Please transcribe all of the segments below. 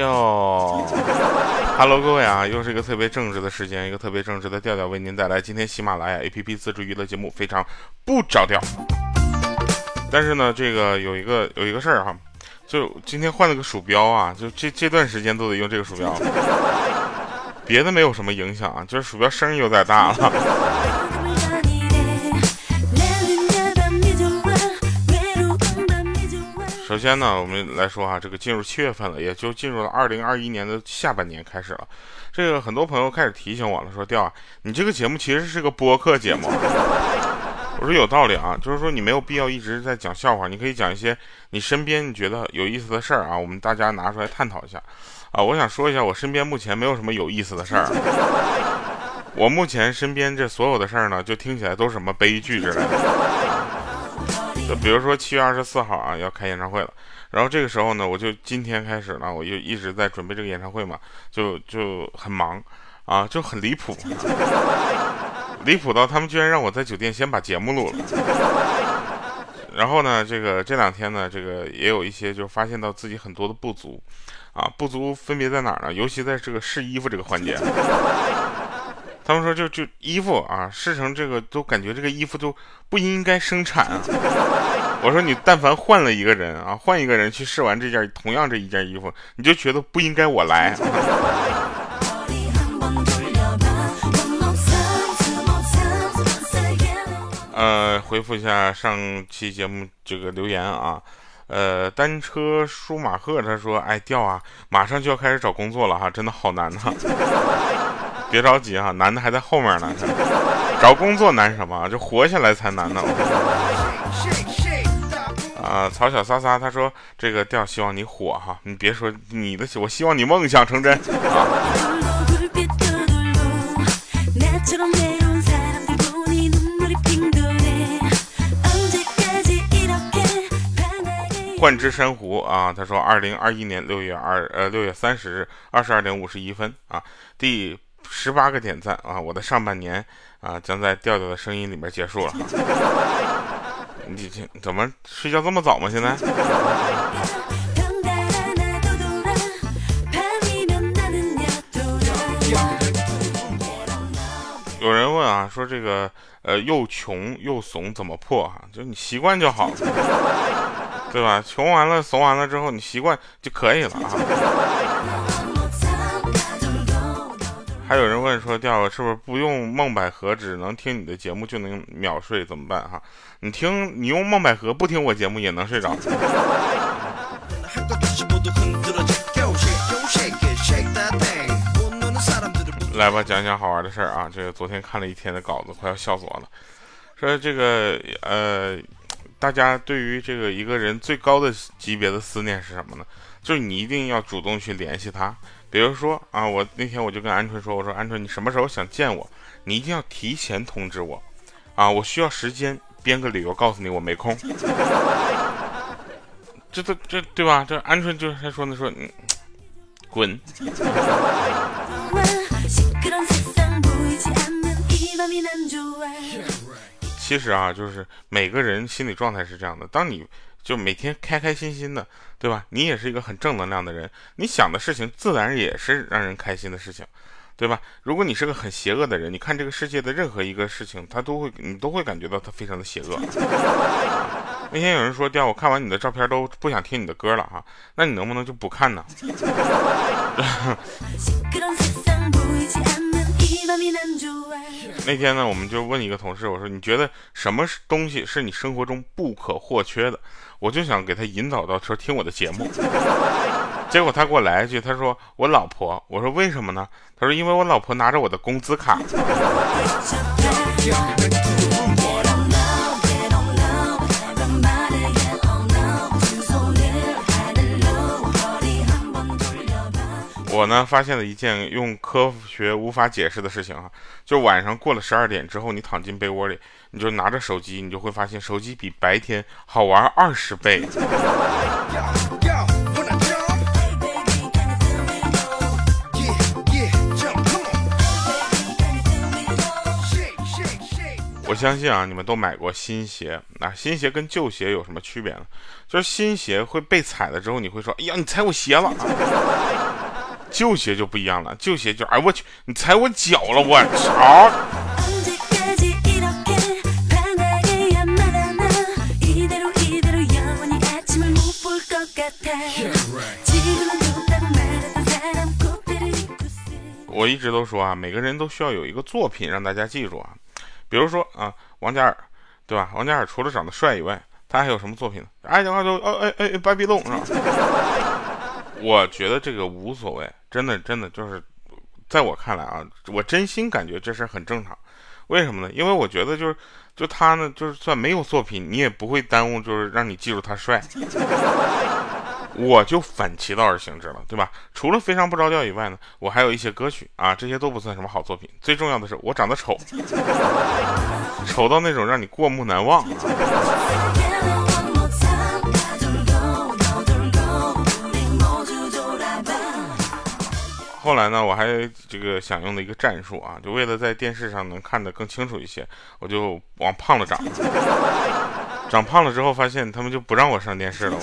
调。Hello，各位啊，又是一个特别正直的时间，一个特别正直的调调，为您带来今天喜马拉雅 APP 自制娱乐节目，非常不着调。但是呢，这个有一个有一个事儿哈，就今天换了个鼠标啊，就这这段时间都得用这个鼠标，别的没有什么影响啊，就是鼠标声音有点大了。首先呢，我们来说哈，这个进入七月份了，也就进入了二零二一年的下半年开始了。这个很多朋友开始提醒我了，说调啊，你这个节目其实是个播客节目。我说有道理啊，就是说你没有必要一直在讲笑话，你可以讲一些你身边你觉得有意思的事儿啊，我们大家拿出来探讨一下啊。我想说一下，我身边目前没有什么有意思的事儿。我目前身边这所有的事儿呢，就听起来都是什么悲剧之类的。比如说七月二十四号啊要开演唱会了，然后这个时候呢，我就今天开始呢，我就一直在准备这个演唱会嘛，就就很忙啊，就很离谱，离谱到他们居然让我在酒店先把节目录了。然后呢，这个这两天呢，这个也有一些就发现到自己很多的不足啊，不足分别在哪儿呢？尤其在这个试衣服这个环节。他们说就就衣服啊试成这个都感觉这个衣服都不应该生产啊！我说你但凡换了一个人啊，换一个人去试完这件同样这一件衣服，你就觉得不应该我来。呃，回复一下上期节目这个留言啊，呃，单车舒马赫他说，哎掉啊，马上就要开始找工作了哈，真的好难呐。别着急啊，难的还在后面呢。找工作难什么？就活下来才难呢。啊，曹小撒撒他说这个调希望你火哈，你别说你的，我希望你梦想成真啊。幻之珊瑚啊，他说二零二一年六月二呃六月三十日二十二点五十一分啊，第。十八个点赞啊！我的上半年啊，将在调调的声音里面结束了。你这怎么睡觉这么早吗？现在？有人问啊，说这个呃又穷又怂怎么破啊？就你习惯就好了，对吧？穷完了怂完了之后，你习惯就可以了啊。还有人问说，调是不是不用梦百合，只能听你的节目就能秒睡，怎么办？哈，你听，你用梦百合不听我节目也能睡着。来吧，讲讲好玩的事儿啊！这个昨天看了一天的稿子，快要笑死我了。说这个呃，大家对于这个一个人最高的级别的思念是什么呢？就是你一定要主动去联系他。比如说啊，我那天我就跟鹌鹑说，我说鹌鹑，你什么时候想见我？你一定要提前通知我，啊，我需要时间编个理由告诉你我没空。这都这对吧？这鹌鹑就是还说呢，说嗯，滚。其实啊，就是每个人心理状态是这样的，当你。就每天开开心心的，对吧？你也是一个很正能量的人，你想的事情自然也是让人开心的事情，对吧？如果你是个很邪恶的人，你看这个世界的任何一个事情，他都会，你都会感觉到他非常的邪恶。那天有人说，调我看完你的照片都不想听你的歌了哈，那你能不能就不看呢？那天呢，我们就问一个同事，我说你觉得什么东西是你生活中不可或缺的？我就想给他引导到说听我的节目。结果他给我来一句，他说我老婆。我说为什么呢？他说因为我老婆拿着我的工资卡。我呢发现了一件用科学无法解释的事情啊，就晚上过了十二点之后，你躺进被窝里，你就拿着手机，你就会发现手机比白天好玩二十倍。我相信啊，你们都买过新鞋，那新鞋跟旧鞋有什么区别呢？就是新鞋会被踩了之后，你会说，哎呀，你踩我鞋了。旧鞋就不一样了，旧鞋就哎我去，你踩我脚了，我操！我一直都说啊，每个人都需要有一个作品让大家记住啊。比如说啊，王嘉尔，对吧？王嘉尔除了长得帅以外，他还有什么作品呢？爱情话就哦哎哎芭比龙是吧？我觉得这个无所谓，真的真的就是，在我看来啊，我真心感觉这事很正常。为什么呢？因为我觉得就是，就他呢，就是算没有作品，你也不会耽误，就是让你记住他帅。我就反其道而行之了，对吧？除了非常不着调以外呢，我还有一些歌曲啊，这些都不算什么好作品。最重要的是，我长得丑，丑到那种让你过目难忘。后来呢，我还这个想用的一个战术啊，就为了在电视上能看得更清楚一些，我就往胖了长。长胖了之后，发现他们就不让我上电视了。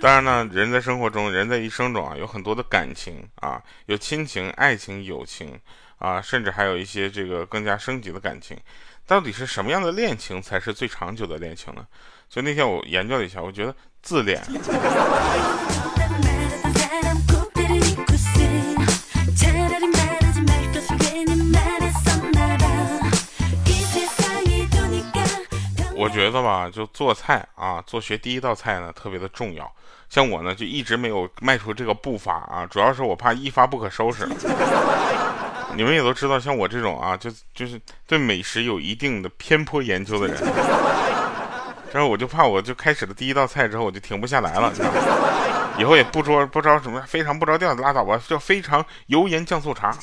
当然呢，人在生活中，人在一生中啊，有很多的感情啊，有亲情、爱情、友情啊，甚至还有一些这个更加升级的感情。到底是什么样的恋情才是最长久的恋情呢？所以那天我研究了一下，我觉得自恋。我觉得吧，就做菜啊，做学第一道菜呢，特别的重要。像我呢，就一直没有迈出这个步伐啊，主要是我怕一发不可收拾。你们也都知道，像我这种啊，就就是对美食有一定的偏颇研究的人，然后我就怕，我就开始了第一道菜之后，我就停不下来了，你知道吗？以后也不着不着什么非常不着调的拉倒吧，叫非常油盐酱醋茶。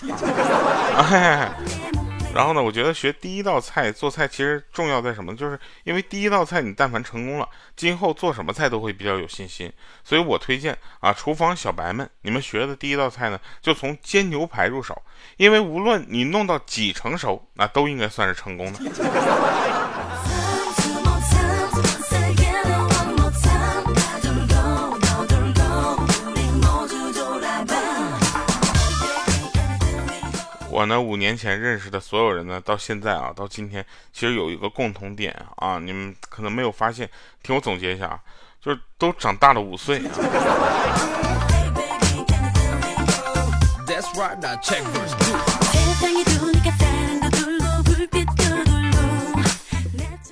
然后呢，我觉得学第一道菜做菜其实重要在什么？就是因为第一道菜你但凡成功了，今后做什么菜都会比较有信心。所以我推荐啊，厨房小白们，你们学的第一道菜呢，就从煎牛排入手，因为无论你弄到几成熟，那都应该算是成功的。我呢，五年前认识的所有人呢，到现在啊，到今天，其实有一个共同点啊，你们可能没有发现。听我总结一下啊，就是都长大了五岁啊。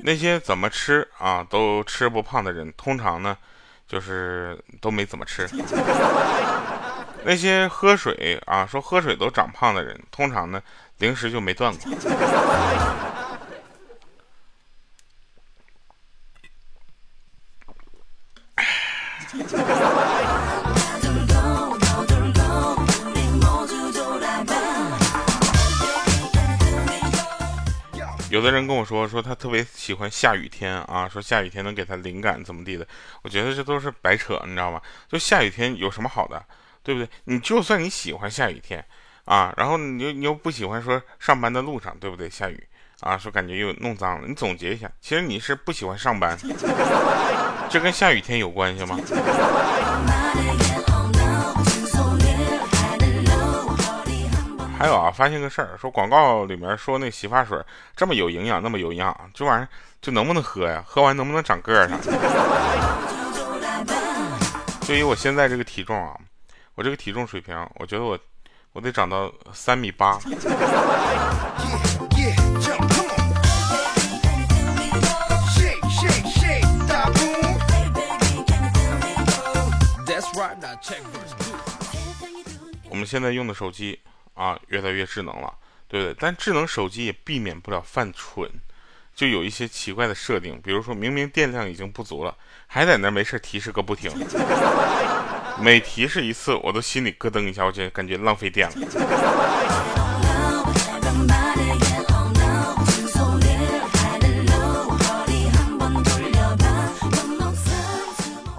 那些怎么吃啊都吃不胖的人，通常呢，就是都没怎么吃。那些喝水啊，说喝水都长胖的人，通常呢，零食就没断过。有的人跟我说，说他特别喜欢下雨天啊，说下雨天能给他灵感怎么地的，我觉得这都是白扯，你知道吗？就下雨天有什么好的？对不对？你就算你喜欢下雨天，啊，然后你又你又不喜欢说上班的路上，对不对？下雨啊，说感觉又弄脏了。你总结一下，其实你是不喜欢上班，这跟下雨天有关系吗？还有啊，发现个事儿，说广告里面说那洗发水这么有营养，那么有营养，这玩意儿就能不能喝呀？喝完能不能长个儿啥？对于我现在这个体重啊。我这个体重水平，我觉得我我得长到三米八。我们现在用的手机啊，越来越智能了，对不对？但智能手机也避免不了犯蠢，就有一些奇怪的设定，比如说明明电量已经不足了，还在那没事提示个不停。每提示一次，我都心里咯噔一下，我就感觉浪费电了。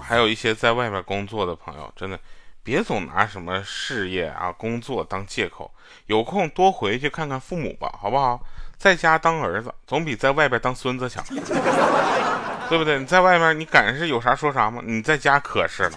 还有一些在外面工作的朋友，真的别总拿什么事业啊、工作当借口，有空多回去看看父母吧，好不好？在家当儿子总比在外边当孙子强，对不对？你在外面你敢是有啥说啥吗？你在家可是了。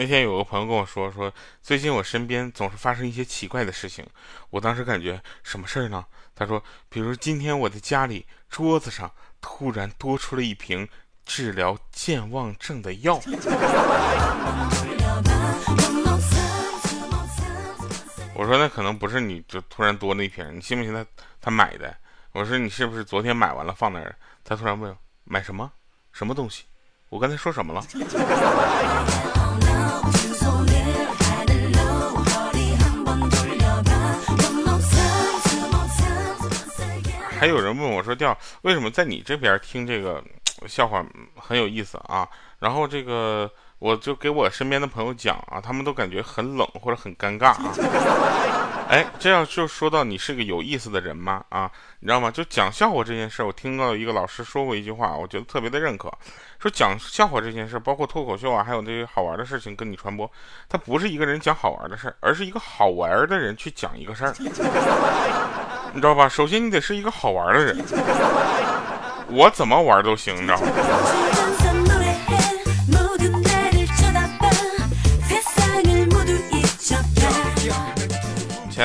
那天有个朋友跟我说，说最近我身边总是发生一些奇怪的事情。我当时感觉什么事儿呢？他说，比如今天我的家里桌子上突然多出了一瓶治疗健忘症的药。我说那可能不是你就突然多那瓶，你信不信他他买的？我说你是不是昨天买完了放那儿？他突然问买什么什么东西？我刚才说什么了？还有人问我说：“调为什么在你这边听这个笑话很有意思啊？”然后这个我就给我身边的朋友讲啊，他们都感觉很冷或者很尴尬啊。哎，这样就说到你是个有意思的人吗？啊，你知道吗？就讲笑话这件事，我听到一个老师说过一句话，我觉得特别的认可，说讲笑话这件事，包括脱口秀啊，还有那些好玩的事情跟你传播，它不是一个人讲好玩的事，而是一个好玩的人去讲一个事儿。你知道吧？首先你得是一个好玩的人，我怎么玩都行，你知道吗？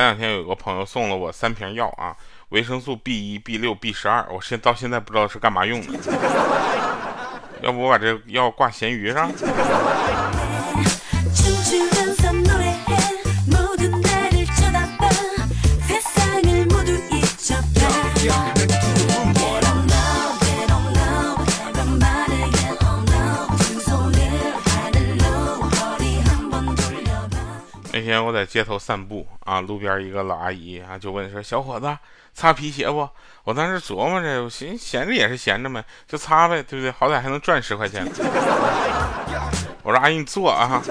两天有个朋友送了我三瓶药啊，维生素 B 一、B 六、B 十二，我现到现在不知道是干嘛用的，要不我把这药挂咸鱼上？我在街头散步啊，路边一个老阿姨啊就问说：“小伙子，擦皮鞋不？”我当时琢磨着，我寻闲着也是闲着嘛，就擦呗，对不对？好歹还能赚十块钱。我说：“阿姨，你坐啊。”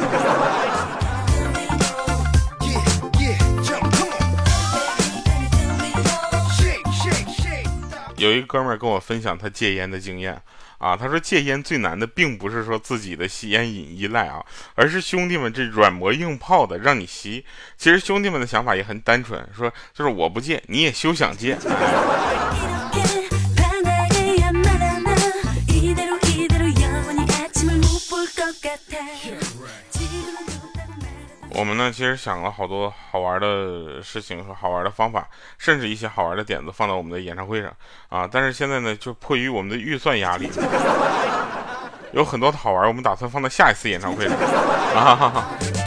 有一个哥们儿跟我分享他戒烟的经验。啊，他说戒烟最难的，并不是说自己的吸烟瘾依赖啊，而是兄弟们这软磨硬泡的让你吸。其实兄弟们的想法也很单纯，说就是我不戒，你也休想戒。我们呢，其实想了好多好玩的事情和好玩的方法，甚至一些好玩的点子放到我们的演唱会上啊。但是现在呢，就迫于我们的预算压力，有很多的好玩，我们打算放到下一次演唱会上啊。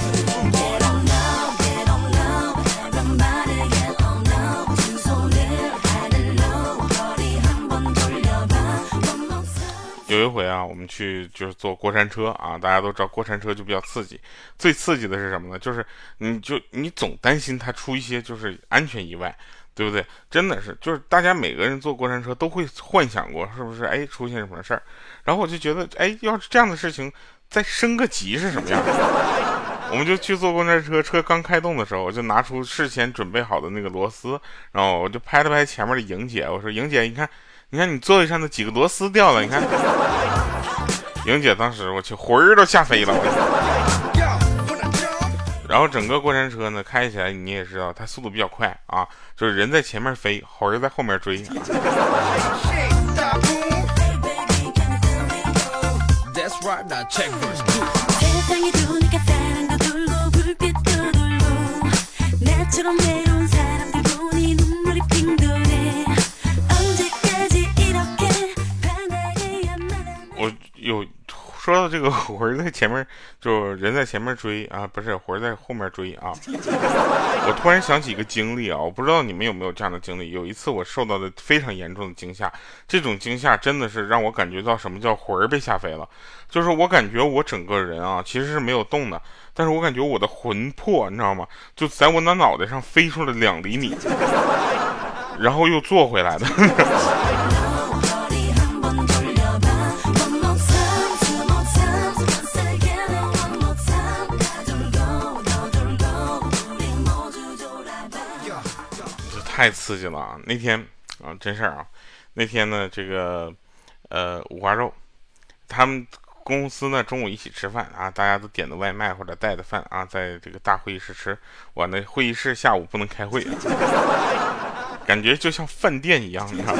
有一回啊，我们去就是坐过山车啊，大家都知道过山车就比较刺激。最刺激的是什么呢？就是你就你总担心它出一些就是安全意外，对不对？真的是，就是大家每个人坐过山车都会幻想过，是不是？哎，出现什么事儿？然后我就觉得，哎，要是这样的事情再升个级是什么样？我们就去坐过山车，车刚开动的时候，我就拿出事先准备好的那个螺丝，然后我就拍了拍前面的莹姐，我说：“莹姐，你看。”你看你座位上的几个螺丝掉了，你看，莹姐当时我去魂儿都吓飞了，然后整个过山车呢开起来你也知道它速度比较快啊，就是人在前面飞，魂儿在后面追。说到这个魂在前面，就人在前面追啊，不是魂在后面追啊。我突然想起一个经历啊，我不知道你们有没有这样的经历。有一次我受到的非常严重的惊吓，这种惊吓真的是让我感觉到什么叫魂儿被吓飞了。就是我感觉我整个人啊其实是没有动的，但是我感觉我的魂魄，你知道吗？就在我那脑袋上飞出了两厘米，然后又坐回来的。太刺激了啊！那天啊，真事儿啊，那天呢，这个呃五花肉，他们公司呢中午一起吃饭啊，大家都点的外卖或者带的饭啊，在这个大会议室吃。我那会议室下午不能开会，感觉就像饭店一样，你看。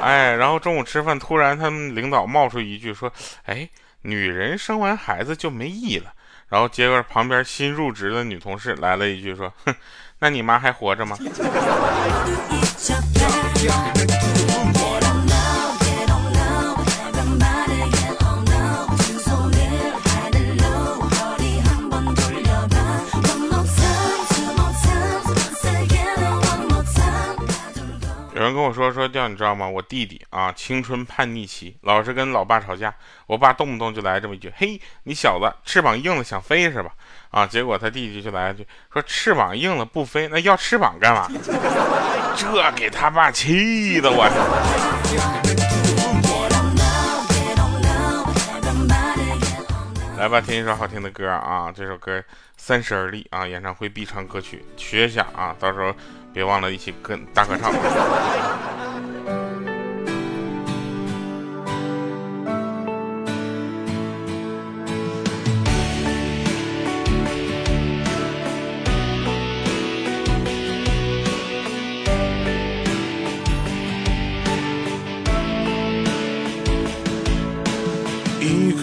哎，然后中午吃饭，突然他们领导冒出一句说：“哎，女人生完孩子就没意义了。”然后接着旁边新入职的女同事来了一句说：“哼，那你妈还活着吗？”有人跟我说说调，你知道吗？我弟弟啊，青春叛逆期，老是跟老爸吵架。我爸动不动就来这么一句：“嘿，你小子翅膀硬了想飞是吧？”啊，结果他弟弟就来一句说：“翅膀硬了不飞，那要翅膀干嘛？” 这给他爸气的我。来吧，听一首好听的歌啊！这首歌《三十而立》啊，演唱会必唱歌曲，学一下啊！到时候别忘了一起跟大合唱。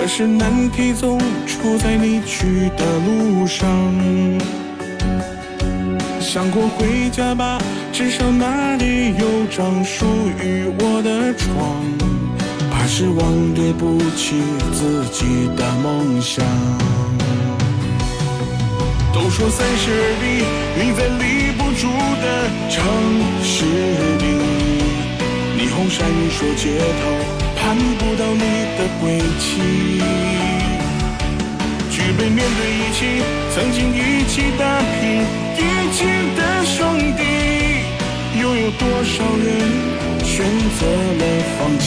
可是难题总出在你去的路上。想过回家吧，至少那里有张属于我的床。怕失望，对不起自己的梦想。都说三十而立，你在立不住的城市里，霓虹闪烁街头。看不到你的轨迹，举杯面对一起，曾经一起打拼一起的兄弟，又有多少人选择了放弃？